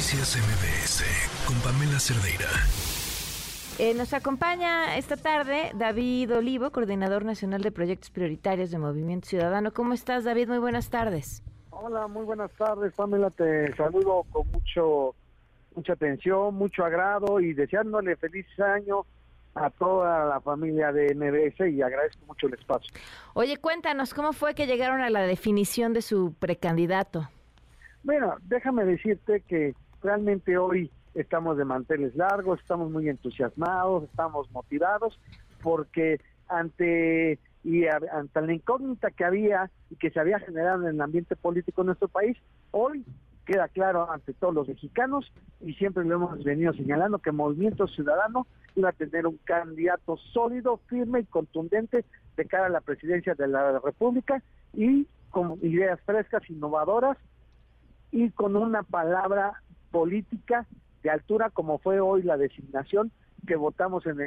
Noticias MBS con Pamela Cerdeira. Eh, nos acompaña esta tarde David Olivo, coordinador nacional de proyectos prioritarios de Movimiento Ciudadano. ¿Cómo estás, David? Muy buenas tardes. Hola, muy buenas tardes, Pamela. Te saludo con mucho mucha atención, mucho agrado y deseándole feliz año a toda la familia de MBS y agradezco mucho el espacio. Oye, cuéntanos, ¿cómo fue que llegaron a la definición de su precandidato? Bueno, déjame decirte que realmente hoy estamos de manteles largos, estamos muy entusiasmados, estamos motivados, porque ante y ante la incógnita que había y que se había generado en el ambiente político en nuestro país, hoy queda claro ante todos los mexicanos y siempre lo hemos venido señalando que Movimiento Ciudadano iba a tener un candidato sólido, firme y contundente de cara a la presidencia de la República y con ideas frescas, innovadoras y con una palabra política de altura como fue hoy la designación que votamos en,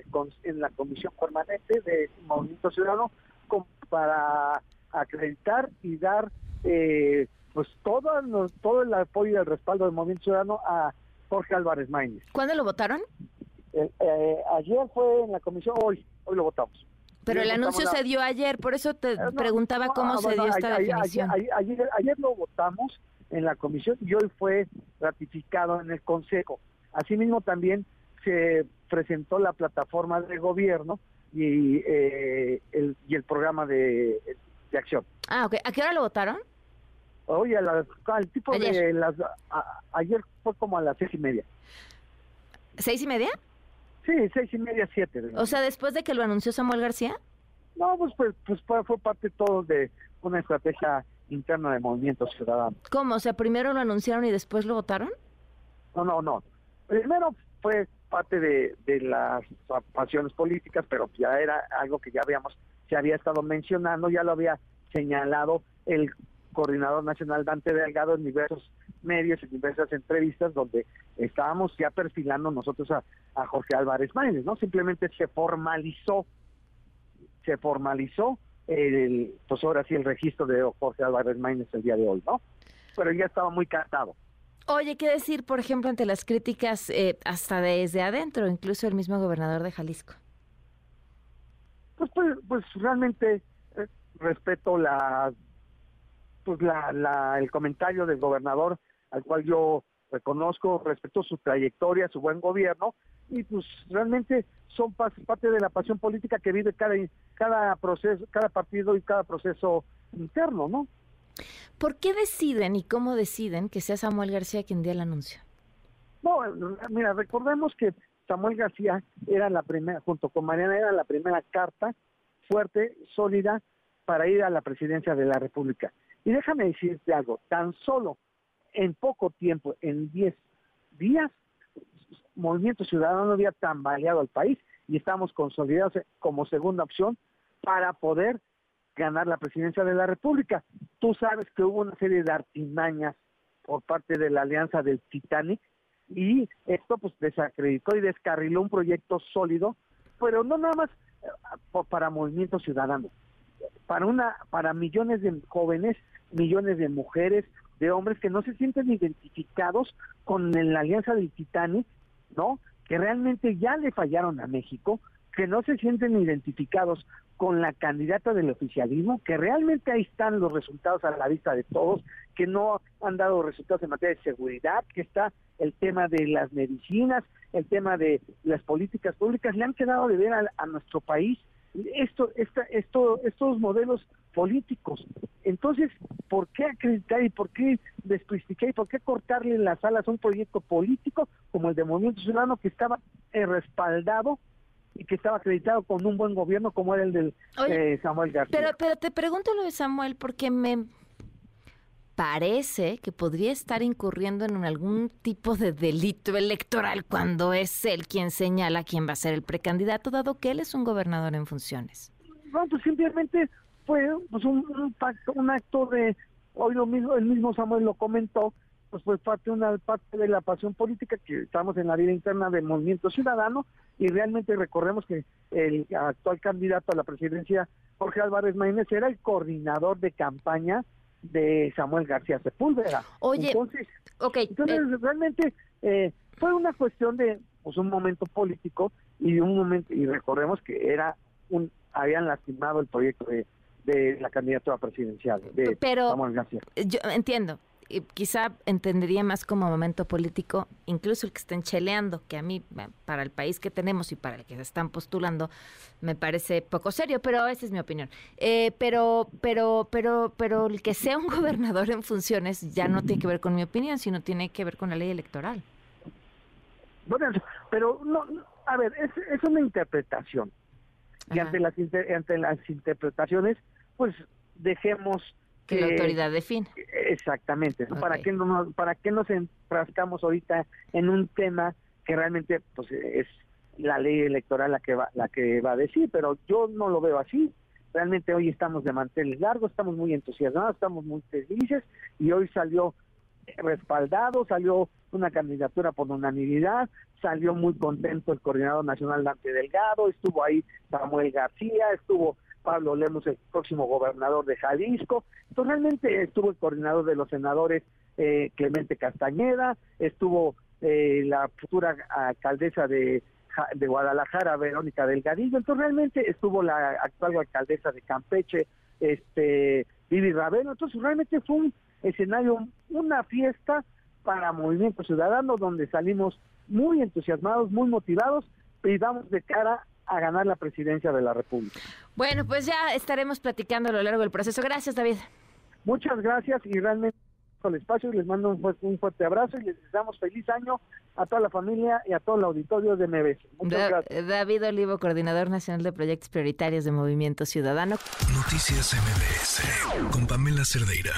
en la comisión permanente de Movimiento Ciudadano para acreditar y dar eh, pues todo, todo el apoyo y el respaldo del Movimiento Ciudadano a Jorge Álvarez Maínez. ¿Cuándo lo votaron? Eh, eh, ayer fue en la comisión, hoy, hoy lo votamos. Pero el anuncio se dio ayer, por eso te preguntaba cómo se dio esta definición. Ayer, ayer, lo votamos en la comisión y hoy fue ratificado en el Consejo. Asimismo también se presentó la plataforma de gobierno y, eh, el, y el programa de, acción. Ah, ok. ¿A qué hora lo votaron? Oye, al tipo de las... ayer fue como a las seis y media. ¿Seis y media? Sí, seis y media, siete. O sea, después de que lo anunció Samuel García. No, pues, pues, pues fue parte todo de una estrategia interna de Movimiento Ciudadano. ¿Cómo? O sea, primero lo anunciaron y después lo votaron. No, no, no. Primero fue parte de, de las pasiones políticas, pero ya era algo que ya habíamos, se había estado mencionando, ya lo había señalado el coordinador nacional Dante Delgado en diversos medios, en diversas entrevistas, donde estábamos ya perfilando nosotros a, Jorge Álvarez Maínez, ¿no? Simplemente se formalizó, se formalizó el, pues ahora sí el registro de Jorge Álvarez Maínez el día de hoy, ¿no? Pero ya estaba muy cantado. Oye, ¿qué decir, por ejemplo, ante las críticas eh, hasta desde adentro, incluso el mismo gobernador de Jalisco? Pues, pues, pues realmente eh, respeto la, pues la, la, el comentario del gobernador, al cual yo reconozco, respeto su trayectoria, su buen gobierno, y pues realmente son parte de la pasión política que vive cada, cada proceso, cada partido y cada proceso interno, ¿no? ¿Por qué deciden y cómo deciden que sea Samuel García quien dé el anuncio? No, mira, recordemos que Samuel García era la primera, junto con Mariana, era la primera carta fuerte, sólida, para ir a la presidencia de la República. Y déjame decirte algo, tan solo en poco tiempo, en 10 días, Movimiento Ciudadano había tambaleado al país y estamos consolidados como segunda opción para poder ganar la presidencia de la República. Tú sabes que hubo una serie de artimañas por parte de la alianza del Titanic y esto pues desacreditó y descarriló un proyecto sólido, pero no nada más eh, para Movimiento Ciudadano, para una para millones de jóvenes, millones de mujeres, de hombres que no se sienten identificados con la alianza del Titanic, ¿no? Que realmente ya le fallaron a México, que no se sienten identificados con la candidata del oficialismo, que realmente ahí están los resultados a la vista de todos, que no han dado resultados en materia de seguridad, que está el tema de las medicinas, el tema de las políticas públicas, le han quedado de ver a, nuestro país esto, esta, esto, estos modelos políticos. Entonces, ¿por qué acreditar y por qué desprestigiar y por qué cortarle las alas a un proyecto político como el de Movimiento Ciudadano que estaba eh, respaldado y que estaba acreditado con un buen gobierno como era el del eh, Samuel García. Pero, pero te pregunto lo de Samuel porque me parece que podría estar incurriendo en algún tipo de delito electoral cuando es él quien señala quién va a ser el precandidato, dado que él es un gobernador en funciones. No, pues simplemente fue pues un, un acto de, hoy lo mismo, el mismo Samuel lo comentó, pues fue parte, una parte de la pasión política que estamos en la vida interna del movimiento ciudadano y realmente recordemos que el actual candidato a la presidencia, Jorge Álvarez Maínez, era el coordinador de campaña de Samuel García Sepúlveda. Oye, entonces, okay, entonces eh, realmente eh, fue una cuestión de pues, un momento político y de un momento y recordemos que era un habían lastimado el proyecto de, de la candidatura presidencial de Pero- Samuel García. yo entiendo. y quizá entendería más como momento político, incluso el que estén cheleando, que a mí, para el país que tenemos y para el que se están postulando, me parece poco serio, pero esa es mi opinión. Eh, pero, pero, pero, pero el que sea un gobernador en funciones ya no tiene que ver con mi opinión, sino tiene que ver con la ley electoral. Bueno, pero no, a ver, es, es una interpretación. Y Ajá. ante las, inter- ante las interpretaciones, pues dejemos Que la autoridad define. Exactamente. ¿no? ¿Para, Ok. qué no, ¿Para qué nos enfrascamos ahorita en un tema que realmente pues es la ley electoral la que va la que va a decir? Pero yo no lo veo así. Realmente hoy estamos de manteles largos, estamos muy entusiasmados, estamos muy felices y hoy salió respaldado, salió una candidatura por unanimidad, salió muy contento el coordinador nacional Dante Delgado, estuvo ahí Samuel García, estuvo Pablo Lemos, el próximo gobernador de Jalisco, entonces realmente estuvo el coordinador de los senadores eh, Clemente Castañeda, estuvo eh, la futura alcaldesa de, de Guadalajara, Verónica Delgadillo, entonces realmente estuvo la actual alcaldesa de Campeche, este Vivi Ravelo, entonces realmente fue un escenario, una fiesta para Movimiento Ciudadano donde salimos muy entusiasmados, muy motivados y vamos de cara a ganar la presidencia de la República. Bueno, pues ya estaremos platicando a lo largo del proceso. Gracias, David. Muchas gracias y realmente el espacio y les mando un fuerte, un fuerte abrazo y les deseamos feliz año a toda la familia y a todo el auditorio de MBS. Muchas Da- gracias. David Olivo, coordinador nacional de proyectos prioritarios de Movimiento Ciudadano. Noticias MBS con Pamela Cerdeira.